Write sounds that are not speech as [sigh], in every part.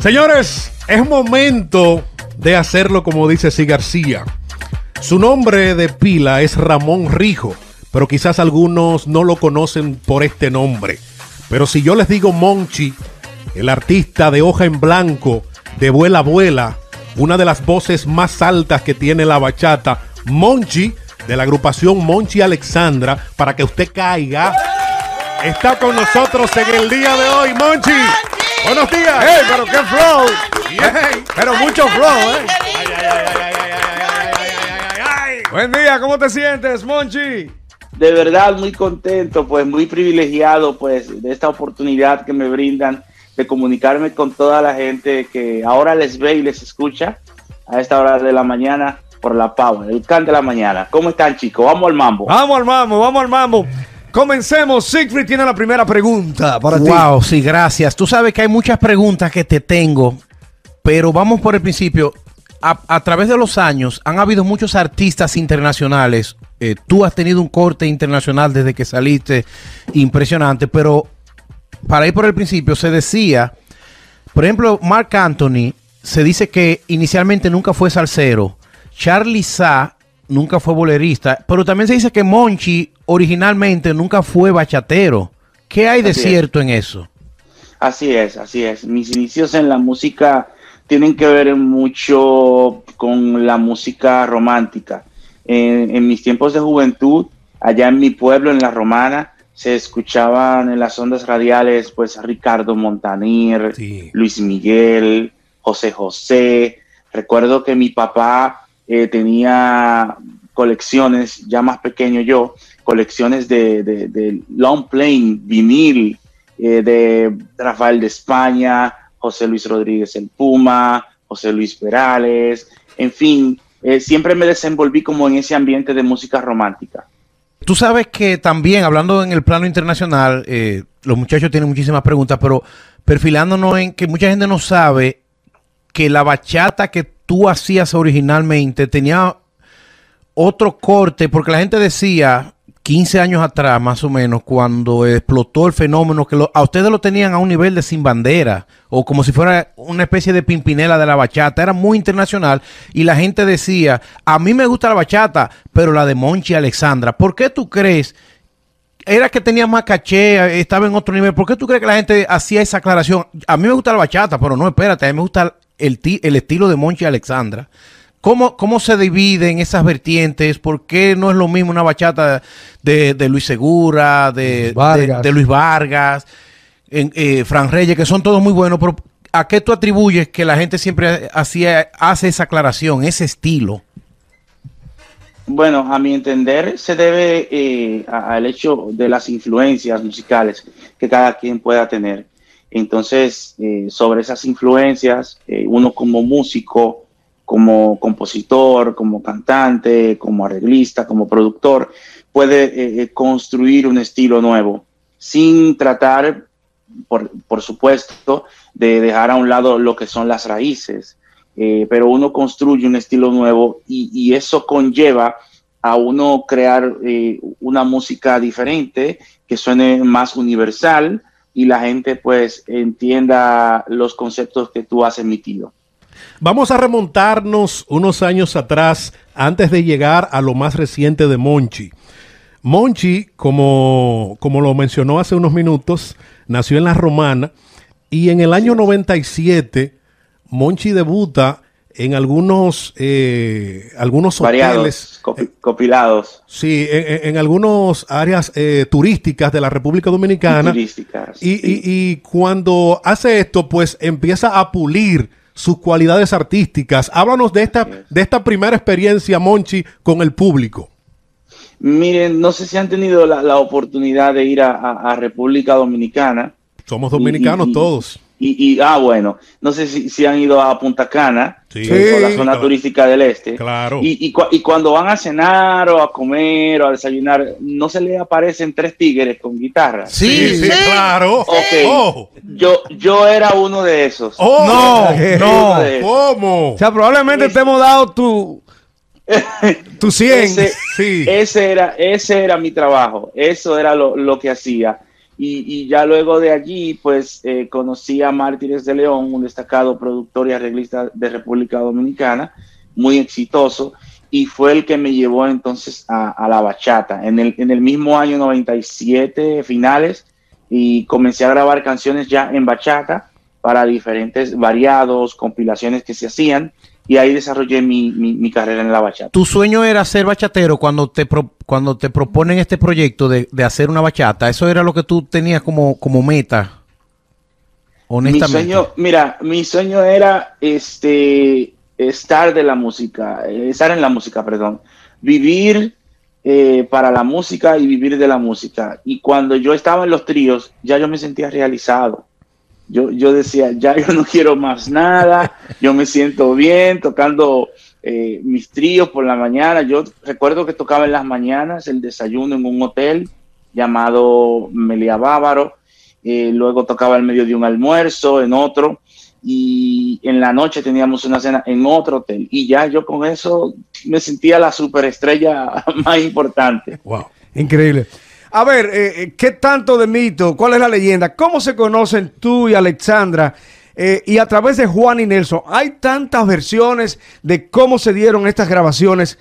Señores, es momento de hacerlo como dice Si García. Su nombre de pila es Ramón Rijo, pero quizás algunos no lo conocen por este nombre. Pero si yo les digo Monchi, el artista de hoja en blanco, de vuela vuela, una de las voces más altas que tiene la bachata, Monchi, de la agrupación Monchi Alexandra, para que usted caiga, está con nosotros en el día de hoy, Monchi. Buenos días. ¡Ey, pero qué flow! Pero mucho flow, ¿eh? Buen día, ¿cómo te sientes, Monchi? De verdad, muy contento, pues muy privilegiado, pues, de esta oportunidad que me brindan de comunicarme con toda la gente que ahora les ve y les escucha a esta hora de la mañana por la Power, el can de la mañana. ¿Cómo están, chicos? Vamos al mambo. Vamos al mambo, vamos al mambo. Comencemos. Siegfried tiene la primera pregunta para ti. Wow, sí, gracias. Tú sabes que hay muchas preguntas que te tengo, pero vamos por el principio. A, a través de los años han habido muchos artistas internacionales. Eh, tú has tenido un corte internacional desde que saliste, impresionante, pero para ir por el principio, se decía, por ejemplo, Mark Anthony, se dice que inicialmente nunca fue salsero. Charlie Sa nunca fue bolerista, pero también se dice que Monchi originalmente nunca fue bachatero. ¿Qué hay de Así es. cierto en eso? Así es, así es. Mis inicios en la música tienen que ver mucho con la música romántica. En, en mis tiempos de juventud, allá en mi pueblo, en La Romana, se escuchaban en las ondas radiales, pues Ricardo Montaner, Sí. Luis Miguel, José José. Recuerdo que mi papá eh, tenía colecciones, ya más pequeño yo, colecciones de, de- long plane, vinil, eh, de Rafael de España, José Luis Rodríguez el Puma, José Luis Perales, en fin, eh, siempre me desenvolví como en ese ambiente de música romántica. Tú sabes que también, hablando en el plano internacional, los muchachos tienen muchísimas preguntas, pero perfilándonos en que mucha gente no sabe que la bachata que tú hacías originalmente tenía otro corte, porque la gente decía 15 años atrás, más o menos, cuando explotó el fenómeno, que lo- a ustedes lo tenían a un nivel de sin bandera, o como si fuera una especie de pimpinela de la bachata, era muy internacional, y la gente decía, a mí me gusta la bachata, pero la de Monchi Alexandra, ¿por qué tú crees? Era que tenía más caché, estaba en otro nivel. ¿Por qué tú crees que la gente hacía esa aclaración? A mí me gusta la bachata, pero no, espérate, a mí me gusta el, ti- el estilo de Monchi Alexandra. ¿Cómo, ¿Cómo se dividen esas vertientes? ¿Por qué no es lo mismo una bachata de, de Luis Segura, de, Vargas. de- de Luis Vargas, en, eh, Fran Reyes, que son todos muy buenos, pero ¿a qué tú atribuyes que la gente siempre hacía, hace esa aclaración, ese estilo? Bueno, a mi entender se debe eh, a- al hecho de las influencias musicales que cada quien pueda tener. Entonces, eh, sobre esas influencias, eh, uno como músico, como compositor, como cantante, como arreglista, como productor, puede eh, construir un estilo nuevo sin tratar, por, por supuesto, de dejar a un lado lo que son las raíces. Pero uno construye un estilo nuevo y, y eso conlleva a uno crear una música diferente que suene más universal y la gente pues entienda los conceptos que tú has emitido. Vamos a remontarnos unos años atrás, antes de llegar a lo más reciente de Monchi. Monchi, como, como lo mencionó hace unos minutos, nació en La Romana y en el año 97 Monchi debuta en algunos, eh, algunos hoteles. Variados, copi- copilados, Sí, en, en- algunas áreas eh, turísticas de la República Dominicana. turísticas. Y, sí. y- y cuando hace esto, pues empieza a pulir sus cualidades artísticas. Háblanos de esta, de esta primera experiencia, Monchi, con el público. Miren, no sé si han tenido la, la oportunidad de ir a, a- a República Dominicana. Somos dominicanos y- todos. Y, y, ah, bueno, no sé si, si han ido a Punta Cana, Sí. o la zona turística del este. Claro. Y, y, cua- y cuando van a cenar o a comer o a desayunar, no se les aparecen tres tigres con guitarra. Sí, sí. claro. Ok. Oh, Yo, yo era uno de esos. oh, No, no. Esos. ¿Cómo? O sea, probablemente te hemos dado tu, tu 100. Ese, Sí. ese era, ese era mi trabajo, eso era lo, lo que hacía. Y, ya luego de allí, pues eh, conocí a Mártires de León, un destacado productor y arreglista de República Dominicana, muy exitoso, y fue el que me llevó entonces a, a la bachata. En el, en el mismo año 97, finales, y comencé a grabar canciones ya en bachata para diferentes variados, compilaciones que se hacían, y ahí desarrollé mi, mi, mi carrera en la bachata. Tu sueño era ser bachatero cuando te pro- cuando te proponen este proyecto de, de hacer una bachata. Eso era lo que tú tenías como, como meta. Mi Honestamente. sueño, mira, mi sueño era este estar de la música, eh, estar en la música, perdón, vivir eh, para la música y vivir de la música. Y cuando yo estaba en los tríos, ya yo me sentía realizado. Yo, yo decía, ya [laughs] yo no quiero más nada, yo me siento bien tocando eh, mis tríos por la mañana. Yo recuerdo que tocaba en las mañanas el desayuno en un hotel llamado Melia Bávaro. Eh, luego tocaba al medio de un almuerzo en otro y en la noche teníamos una cena en otro hotel y ya yo con eso me sentía la superestrella [laughs] más importante. Wow. Increíble. A ver, eh, eh, ¿qué tanto de mito? ¿Cuál es la leyenda? ¿Cómo se conocen tú y Alexandra? Eh, y a través de Juan y Nelson, hay tantas versiones de cómo se dieron estas grabaciones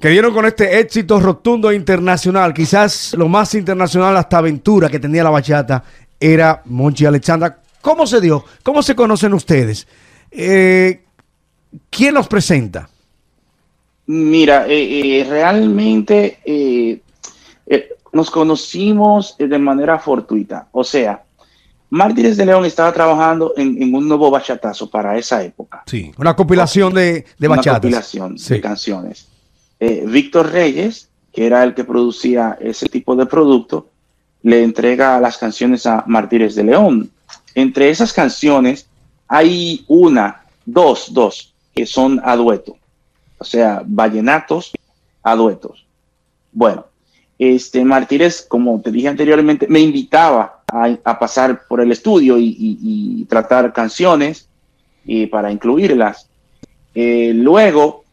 que dieron con este éxito rotundo internacional. Quizás lo más internacional hasta aventura que tenía la bachata era Monchi y Alexandra. ¿Cómo se dio? ¿Cómo se conocen ustedes? ¿Quién los presenta? Mira, eh, realmente nos conocimos eh, de manera fortuita. O sea, Mártires de León estaba trabajando en, en un nuevo bachatazo para esa época. Sí. Una compilación de, de una bachatas. compilación Sí. de canciones. Eh, Víctor Reyes, que era el que producía ese tipo de producto, le entrega las canciones a Martínez de León. Entre esas canciones hay una, dos, dos, que son a dueto. O sea, vallenatos a duetos. Bueno, este Martínez, como te dije anteriormente, me invitaba a, a pasar por el estudio y, y- y tratar canciones y para incluirlas. Eh, luego,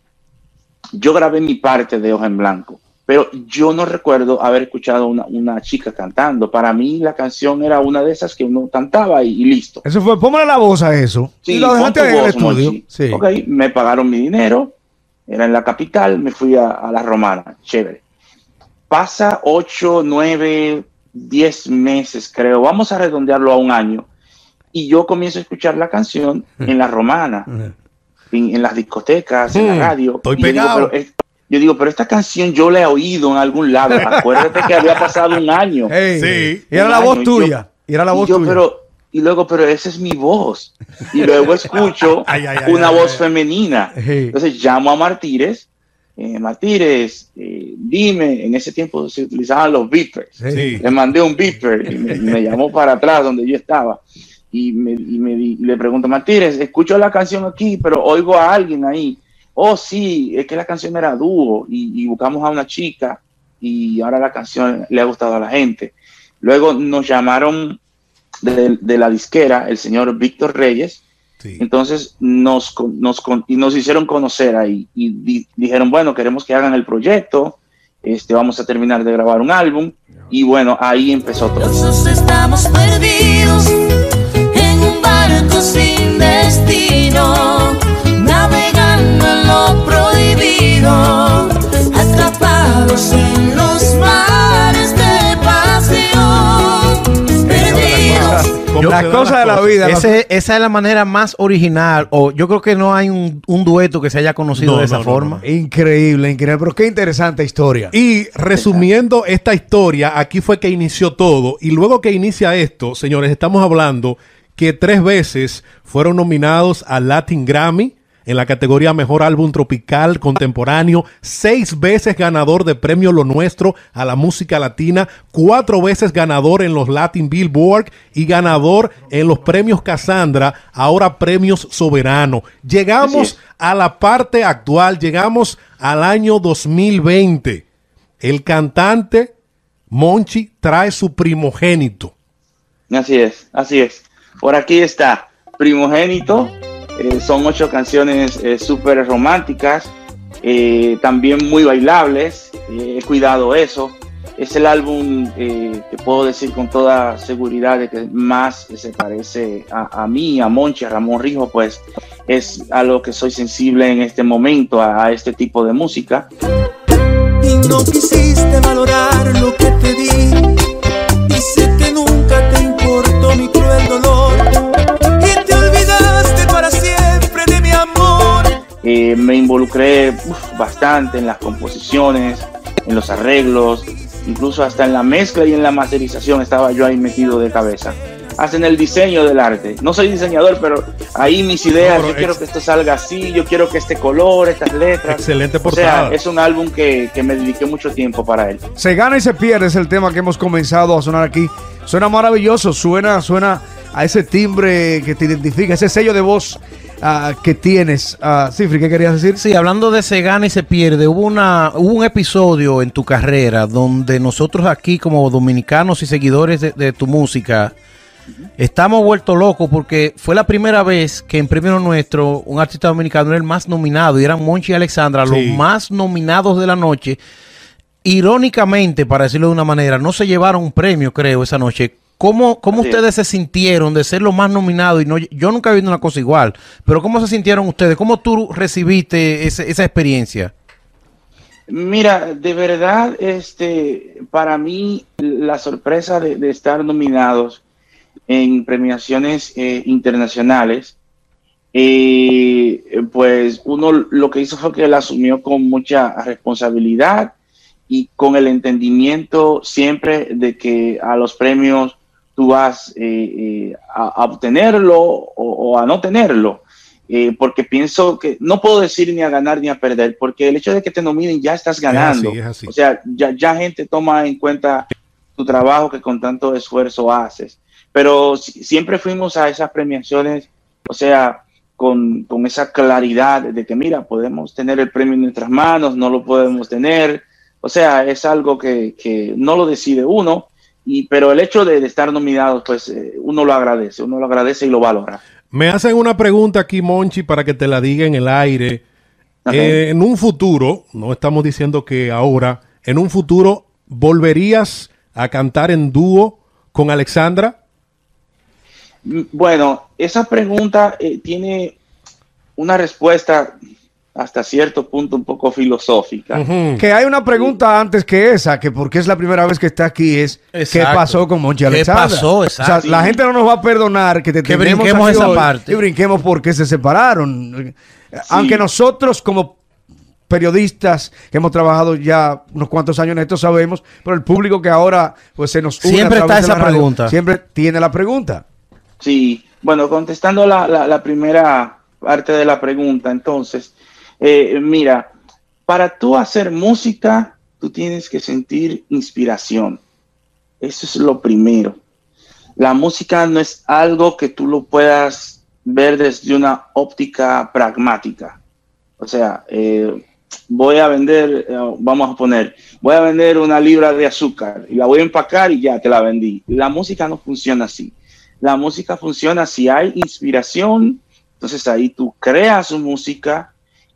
yo grabé mi parte de Hoja en Blanco, pero yo no recuerdo haber escuchado una, una chica cantando. Para mí la canción era una de esas que uno cantaba y, y listo. Eso fue, póngale la voz a eso. Sí, y lo dejaste en el estudio. Sí. Ok, me pagaron mi dinero, era en la capital, me fui a, a la romana, chévere. Pasa ocho, nueve, diez meses, creo, vamos a redondearlo a un año, y yo comienzo a escuchar la canción en la romana, en, en las discotecas, en Mm, la radio. estoy y yo digo, pegado. pero es- yo digo, pero esta canción yo la he oído en algún lado. [laughs] Acuérdate que había pasado un año. Ey, Sí. Y era la voz y tuya. Y era la Y voz yo, tuya. pero, y luego, pero esa es mi voz. Y luego [laughs] escucho Ay, ay, ay, una ay, voz ay. femenina. Entonces llamo a Martínez. Eh, Martínez, eh, dime, en ese tiempo se utilizaban los beepers. Sí. Le mandé un beeper y me, llamó para atrás donde yo estaba. Y, me, y me di- y le pregunto, Martínez, escucho la canción aquí, pero oigo a alguien ahí. Oh, sí, es que la canción era dúo y, y buscamos a una chica y ahora la canción le ha gustado a la gente. Luego nos llamaron de, de la disquera, el señor Víctor Reyes, Sí. entonces nos, nos, y nos hicieron conocer ahí y di- dijeron, bueno, queremos que hagan el proyecto, este, vamos a terminar de grabar un álbum y bueno, ahí empezó todo. Los dos estamos perdidos en un barco sin destino, navegando en lo prohibido, Las cosas de la vida. Ese- esa es la manera más original. O yo creo que no hay un, un dueto que se haya conocido No, de esa no, forma. no, Increíble, increíble. Pero qué interesante historia. Y resumiendo esta historia, aquí fue que inició todo. Y luego que inicia esto, señores, estamos hablando que tres veces fueron nominados al Latin Grammy en la categoría Mejor Álbum Tropical Contemporáneo, seis veces ganador de Premio Lo Nuestro a la música latina, cuatro veces ganador en los Latin Billboard y ganador en los Premios Cassandra, ahora Premios Soberano. Llegamos a la parte actual, llegamos al año 2020. El cantante Monchi trae su primogénito. Así es, así es. Por aquí está, Primogénito. Eh, son ocho canciones eh, súper románticas, eh, también muy bailables. eh, he cuidado eso. es el álbum que puedo decir con toda seguridad de que más se parece a, mí, a Monchi, a Ramón Rijo, pues es a lo que soy sensible en este momento, a, a este tipo de música. y no quisiste valorar lo que te Eh, me involucré uf, bastante en las composiciones, en los arreglos, incluso hasta en la mezcla y en la masterización estaba yo ahí metido de cabeza. Hasta en el diseño del arte. No soy diseñador, pero ahí mis ideas, No, yo quiero que esto salga así, yo quiero que este color, estas letras. Excelente O portada. sea, es un álbum que, que me dediqué mucho tiempo para él. Se gana y se pierde es el tema que hemos comenzado a sonar aquí. Suena maravilloso, suena, suena a ese timbre que te identifica, ese sello de voz ah, que tienes. Ah, Cifri, ¿qué querías decir? Sí, hablando de se gana y se pierde, hubo, una, hubo un episodio en tu carrera donde nosotros aquí como dominicanos y seguidores de, de tu música estamos vueltos locos porque fue la primera vez que en premio nuestro un artista dominicano era el más nominado y eran Monchi y Alexandra Sí. los más nominados de la noche. Irónicamente, para decirlo de una manera, no se llevaron un premio, creo, esa noche. ¿Cómo, cómo ustedes se sintieron de ser los más nominados? Y no, yo nunca he visto una cosa igual, pero ¿cómo se sintieron ustedes? ¿Cómo tú recibiste ese- esa experiencia? Mira, de verdad, este, para mí la sorpresa de, de estar nominados en premiaciones eh, internacionales, eh, pues uno lo que hizo fue que la asumió con mucha responsabilidad y con el entendimiento siempre de que a los premios tú vas eh, eh, a, a obtenerlo o, o a no tenerlo. Eh, porque pienso que no puedo decir ni a ganar ni a perder, porque el hecho de que te nominen ya estás ganando. así, es así. O sea, ya, ya gente toma en cuenta tu trabajo que con tanto esfuerzo haces. Pero si- siempre fuimos a esas premiaciones, o sea, con, con esa claridad de que, mira, podemos tener el premio en nuestras manos, no lo podemos tener. O sea, es algo que, que no lo decide uno, y, pero el hecho de, de estar nominados, pues eh, uno lo agradece, uno lo agradece y lo valora. Me hacen una pregunta aquí, Monchi, para que te la diga en el aire. Eh, en un futuro, no estamos diciendo que ahora, en un futuro, ¿volverías a cantar en dúo con Alexandra? Mm, Bueno, esa pregunta eh, tiene una respuesta hasta cierto punto un poco filosófica. Que hay una pregunta antes que esa, que porque es la primera vez que está aquí, es ¿qué pasó con Monchi ¿Qué Alexandra? pasó? O Exacto. sea, la gente no nos va a perdonar que te Que brinquemos esa hoy parte. Y brinquemos porque se separaron. Aunque nosotros como periodistas que hemos trabajado ya unos cuantos años en esto sabemos, pero el público que ahora pues se nos une a Siempre través está de la esa radio, pregunta. Siempre tiene la pregunta. Sí, bueno, contestando la, la- la primera parte de la pregunta, entonces, eh, mira, para tú hacer música, tú tienes que sentir inspiración. Eso es lo primero. La música no es algo que tú lo puedas ver desde una óptica pragmática. O sea, eh, voy a vender, eh, vamos a poner, voy a vender una libra de azúcar y la voy a empacar y ya te la vendí. La música no funciona así. La música funciona si hay inspiración, entonces ahí tú creas música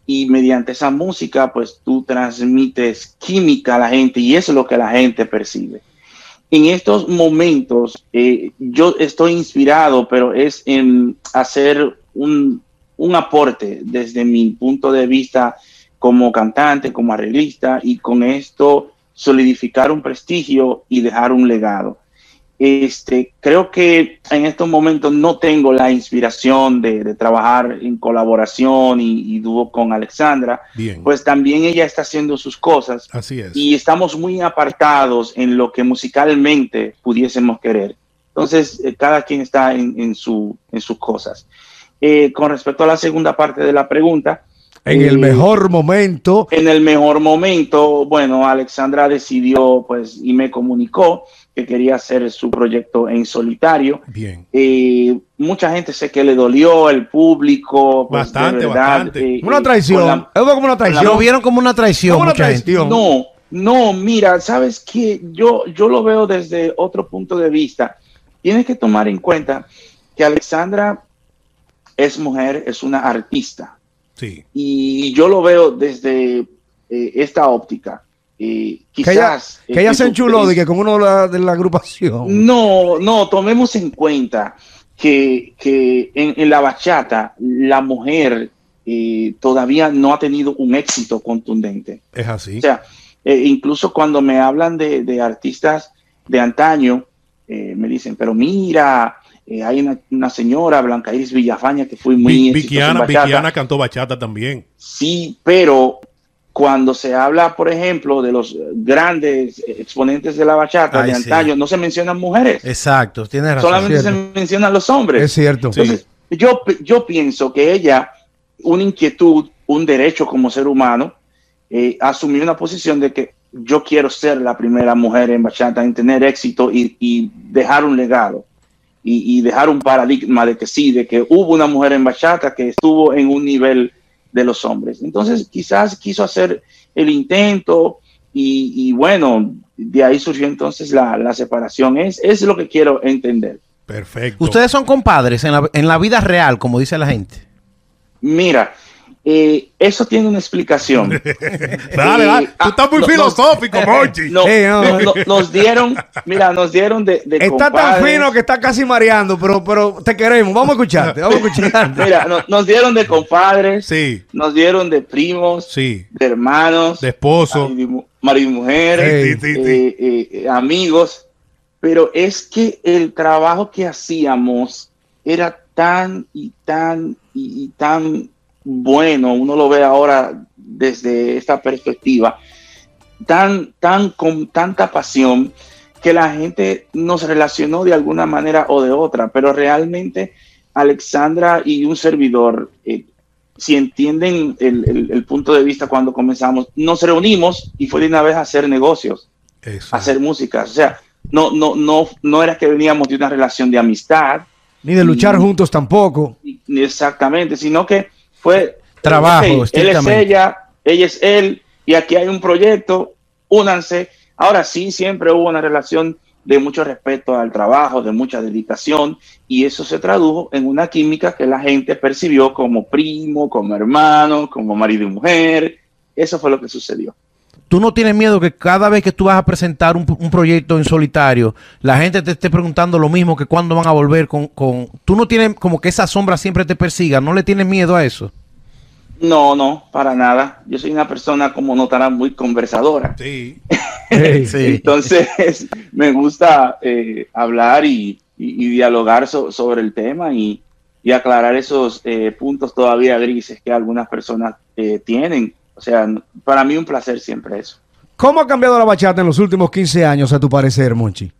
y mediante esa música pues tú transmites química a la gente y eso es lo que la gente percibe. En estos momentos eh, yo estoy inspirado, pero es en hacer un, un aporte desde mi punto de vista como cantante, como arreglista y con esto solidificar un prestigio y dejar un legado. Este, creo que en estos momentos no tengo la inspiración de, de trabajar en colaboración y, y dúo con Alexandra, Bien. pues también ella está haciendo sus cosas Así es. y estamos muy apartados en lo que musicalmente pudiésemos querer. Entonces, eh, cada quien está en, en su, en sus cosas. Eh, con respecto a la segunda parte de la pregunta, En el eh, mejor momento, en el mejor momento, bueno, Alexandra decidió, pues, y me comunicó que quería hacer su proyecto en solitario. Bien. Eh, mucha gente sé que le dolió, el público. pues, Bastante, verdad, bastante. eh, una traición. la- como una Lo traición. vieron como una traición, Como una mucha gente. traición. No, no, mira, sabes que yo, yo lo veo desde otro punto de vista. Tienes que tomar en cuenta que Alexandra es mujer, es una artista. Sí. Y yo lo veo desde eh, esta óptica. Eh, ella, quizás... que ella eh, se enchuló de que con uno de la, de la agrupación. No, no, tomemos en cuenta que, que en, en la bachata la mujer eh, todavía no ha tenido un éxito contundente. Es así. O sea, eh, incluso cuando me hablan de, de artistas de antaño, eh, me dicen, pero mira, eh, hay una, una señora, Blanca Iris Villafaña, que fue muy Vi- exitosa en Vikiana, bachata. Vikiana cantó bachata también. Sí, pero cuando se habla, por ejemplo, de los grandes exponentes de la bachata Ay, de sí. antaño, no se mencionan mujeres, Exacto, tienes razón. solamente se mencionan los hombres. Es cierto. Sí. Entonces, yo, yo pienso que ella, una inquietud, un derecho como ser humano, eh, asumió una posición de que yo quiero ser la primera mujer en bachata en tener éxito y, y dejar un legado y, y dejar un paradigma de que sí, de que hubo una mujer en bachata que estuvo en un nivel de los hombres. Entonces, quizás quiso hacer el intento y, y bueno, de ahí surgió entonces la, la separación. Es, es lo que quiero entender. Perfecto. Ustedes son compadres en la, en la vida real, como dice la gente. Mira, eh, eso tiene una explicación. [laughs] Dale, dale. Eh, Tú ah, estás muy no, filosófico, Monchi. No, no, no, no, nos dieron, mira, nos dieron de, de Está tan fino que está casi mareando, pero, pero te queremos. Vamos a escucharte, vamos a escucharte. Mira, no- nos dieron de compadres, Sí, nos dieron de primos, sí. de hermanos, De esposo. marido y mu- marido y mujer, Hey. Sí, sí, sí. eh, eh, amigos, pero es que el trabajo que hacíamos era tan y tan y, y tan bueno, uno lo ve ahora desde esta perspectiva, tan, tan con tanta pasión que la gente nos relacionó de alguna manera o de otra, pero realmente Alexandra y un servidor, eh, si entienden el, el- el punto de vista cuando comenzamos, nos reunimos y fue de una vez a hacer negocios, Eso. a hacer música. O sea, no, no, no, no era que veníamos de una relación de amistad, Ni de luchar juntos tampoco. ni exactamente, sino que fue Trabajo, él es ella, ella es él, y aquí hay un proyecto, únanse. Ahora sí, siempre hubo una relación de mucho respeto al trabajo, de mucha dedicación, y eso se tradujo en una química que la gente percibió como primo, como hermano, como marido y mujer. Eso fue lo que sucedió. Tú no tienes miedo que cada vez que tú vas a presentar un, un proyecto en solitario, la gente te esté preguntando lo mismo que cuándo van a volver con, con... Tú no tienes como que esa sombra siempre te persiga, ¿no le tienes miedo a eso? No, no, para nada. Yo soy una persona, como notarán, muy conversadora. Sí. [laughs] Hey. Entonces, [laughs] me gusta eh, hablar y, y- y dialogar so- sobre el tema y, y aclarar esos eh, puntos todavía grises que algunas personas eh, tienen. O sea, para mí un placer siempre eso. ¿Cómo ha cambiado la bachata en los últimos 15 años, a tu parecer, Monchi?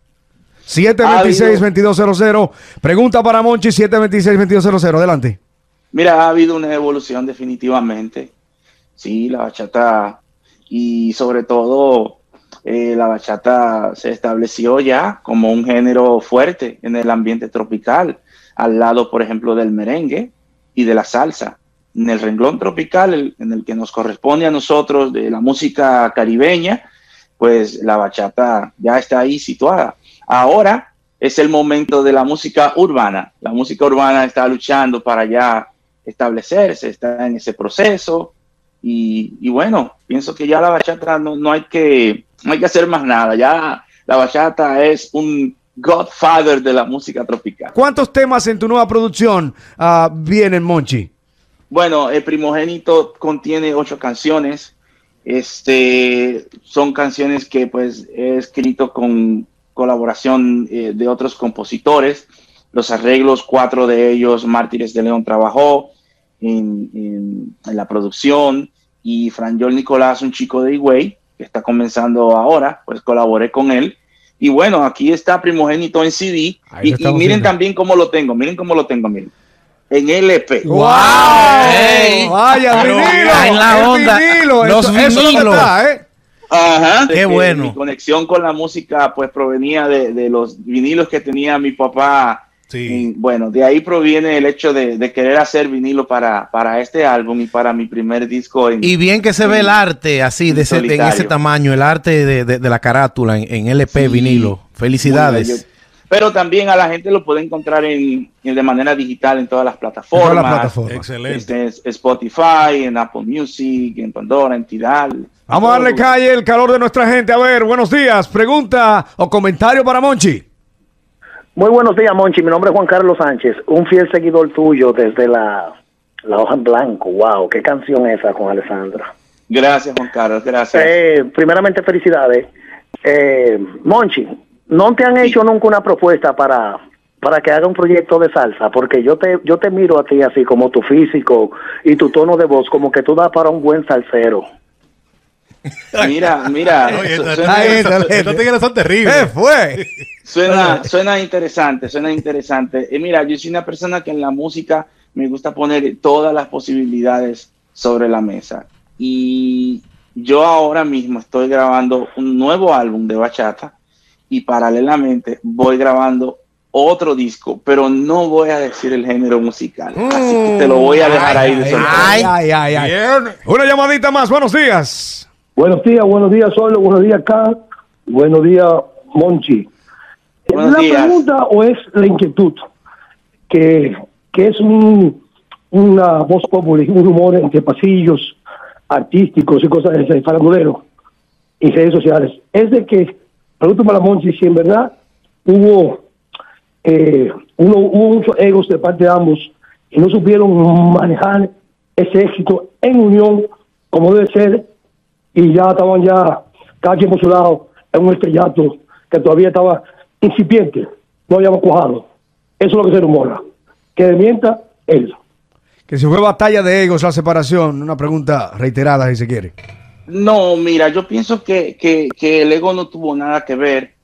726-2200. Pregunta para Monchi, 726-2200. Adelante. Mira, ha habido una evolución definitivamente. Sí, la bachata y sobre todo eh, la bachata se estableció ya como un género fuerte en el ambiente tropical, al lado, por ejemplo, del merengue y de la salsa. En el renglón tropical, el- en el que nos corresponde a nosotros de la música caribeña, pues la bachata ya está ahí situada. Ahora es el momento de la música urbana. La música urbana está luchando para ya establecerse, está en ese proceso. Y, y bueno, pienso que ya la bachata no, no hay que, no hay que hacer más nada. Ya la bachata es un godfather de la música tropical. ¿Cuántos temas en tu nueva producción ah, vienen, Monchi? Bueno, el primogénito contiene ocho canciones. Este son canciones que pues he escrito con colaboración eh, de otros compositores. Los arreglos, cuatro de ellos, Mártires de León trabajó en, en- en la producción y Franjol Nicolás, un chico de Higüey, que está comenzando ahora, pues colaboré con él. Y bueno, aquí está Primogénito en CD. Ahí Y, miren viendo. también cómo lo tengo, miren cómo lo tengo, miren. En LP. ¡Wow! ¡Ey! ¡Vaya, Pero vinilo! en la onda, vinilo, los eso, eso es lo que vinilos. está, ¿eh? Ajá. Qué bueno. Mi conexión con la música pues provenía de, de los vinilos que tenía mi papá. Sí. Y, bueno, de ahí proviene el hecho de, de querer hacer vinilo para, para este álbum y para mi primer disco. En, Y bien que se ve el arte así, de ese, en ese tamaño, el arte de, de- de la carátula en, en LP Sí. vinilo. Felicidades. Pero también a la gente lo puede encontrar en, en- de manera digital en todas las En plataformas. todas las plataformas. Excelente. Este es Spotify, en Apple Music, en Pandora, en Tidal. Vamos a darle calle el calor de nuestra gente. A ver, buenos días. Pregunta o comentario para Monchi. Muy buenos días, Monchi. Mi nombre es Juan Carlos Sánchez, un fiel seguidor tuyo desde la, la hoja en blanco. Wow, qué canción esa con Alessandra. Gracias, Juan Carlos, gracias. Eh, primeramente, felicidades. Eh, Monchi, ¿no te han hecho nunca una propuesta para, para que haga un proyecto de salsa? Porque yo te, yo te miro a ti así como tu físico y tu tono de voz, como que tú das para un buen salsero. [laughs] Mira, mira, [laughs] Oye, estos tigres son terribles. ¿Qué fue? [laughs] suena, suena interesante, suena interesante. Eh, mira, yo soy una persona que en la música me gusta poner todas las posibilidades sobre la mesa. Y yo ahora mismo estoy grabando un nuevo álbum de bachata y paralelamente voy grabando otro disco, pero no voy a decir el género musical. Así que te lo voy a dejar ahí de sorpresa. Ay, ay, ay. Una llamadita más. Buenos días. Buenos días, buenos días, Solo, buenos días, K. Buenos días, Monchi. ¿Es Buenos la días. pregunta o es la inquietud? Que, que es un, una voz popular, un rumor entre pasillos artísticos y cosas de ese, farandulero y redes sociales. Es de que, pregúntame a Monchi si en verdad hubo, eh, hubo muchos egos de parte de ambos y no supieron manejar ese éxito en unión como debe ser y ya estaban ya cada quien por su lado en un estrellato que todavía estaba incipiente, no habíamos cuajado. Eso es lo que se rumora. Que desmienta él. Que si fue batalla de egos la separación. Una pregunta reiterada, si se quiere. No, mira, yo pienso que, que- el ego no tuvo nada que ver.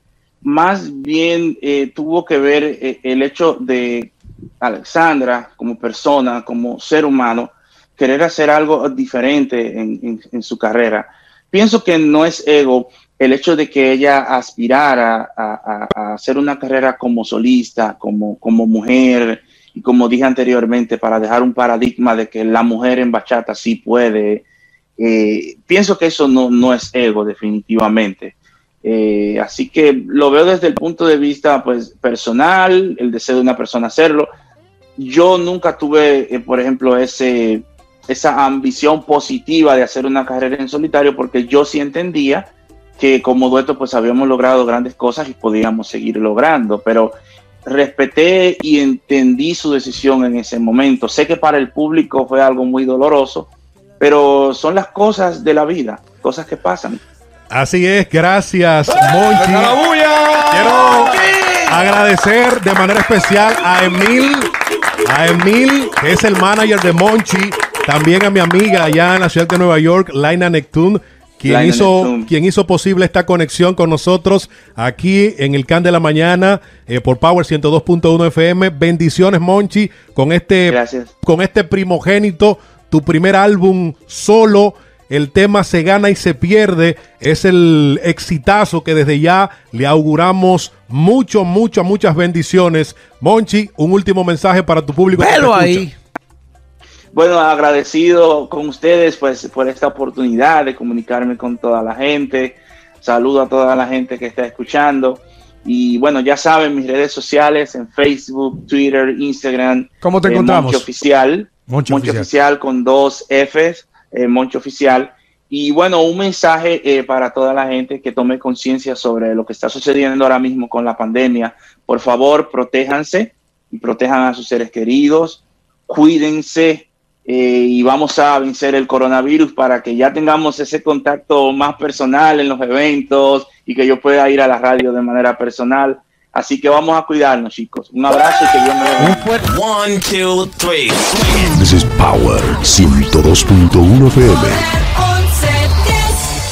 Más bien eh, tuvo que ver eh, el hecho de Alexandra como persona, como ser humano, querer hacer algo diferente en, en- en su carrera. Pienso que no es ego el hecho de que ella aspirara a, a- a hacer una carrera como solista, como, como mujer, y como dije anteriormente, para dejar un paradigma de que la mujer en bachata sí puede. Eh, pienso que eso no, no es ego, definitivamente. Eh, así que lo veo desde el punto de vista pues, personal, el deseo de una persona hacerlo. Yo nunca tuve, eh, por ejemplo, ese, esa ambición positiva de hacer una carrera en solitario porque yo sí entendía que como dueto pues habíamos logrado grandes cosas y podíamos seguir logrando, pero respeté y entendí su decisión en ese momento. Sé que para el público fue algo muy doloroso, pero son las cosas de la vida, cosas que pasan. Así es, gracias, Monchi. ¡La bulla! Quiero agradecer de manera especial a Emil, a Emil, que es el manager de Monchi, también a mi amiga allá en la ciudad de Nueva York, Laina Nectun, quien hizo, quien hizo posible esta conexión con nosotros aquí en el Can de la Mañana eh, por Power 102.1 FM. Bendiciones, Monchi, con este, Gracias. con este primogénito, tu primer álbum solo. El tema se gana y se pierde. Es el exitazo que desde ya le auguramos mucho, mucho, muchas bendiciones. Monchi, un último mensaje para tu público. Velo ahí. Bueno, agradecido con ustedes pues por esta oportunidad de comunicarme con toda la gente. Saludo a toda la gente que está escuchando. Y bueno, ya saben mis redes sociales en Facebook, Twitter, Instagram. ¿Cómo te eh, encontramos? Monchi Oficial. Monchi Oficial. Oficial con dos Fs, eh, Monchi Oficial. Y bueno, un mensaje eh, para toda la gente que tome conciencia sobre lo que está sucediendo ahora mismo con la pandemia. Por favor, protéjanse y protejan a sus seres queridos. Cuídense eh, y vamos a vencer el coronavirus para que ya tengamos ese contacto más personal en los eventos y que yo pueda ir a la radio de manera personal. Así que vamos a cuidarnos, chicos. Un abrazo y que Dios me lo bendiga. One, two, three. This is Power 102.1 FM.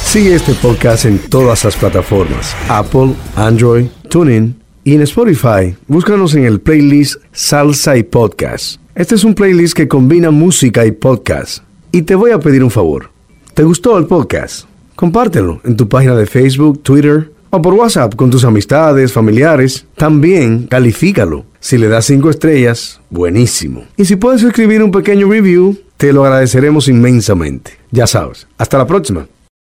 Sigue este podcast en todas las plataformas: Apple, Android, TuneIn y en Spotify. Búscanos en el playlist Salsa y Podcast. Este es un playlist que combina música y podcast. Y te voy a pedir un favor. ¿Te gustó el podcast? Compártelo en tu página de Facebook, Twitter o por WhatsApp con tus amistades, familiares. También califícalo. Si le das cinco estrellas, buenísimo. Y si puedes escribir un pequeño review, te lo agradeceremos inmensamente. Ya sabes. Hasta la próxima.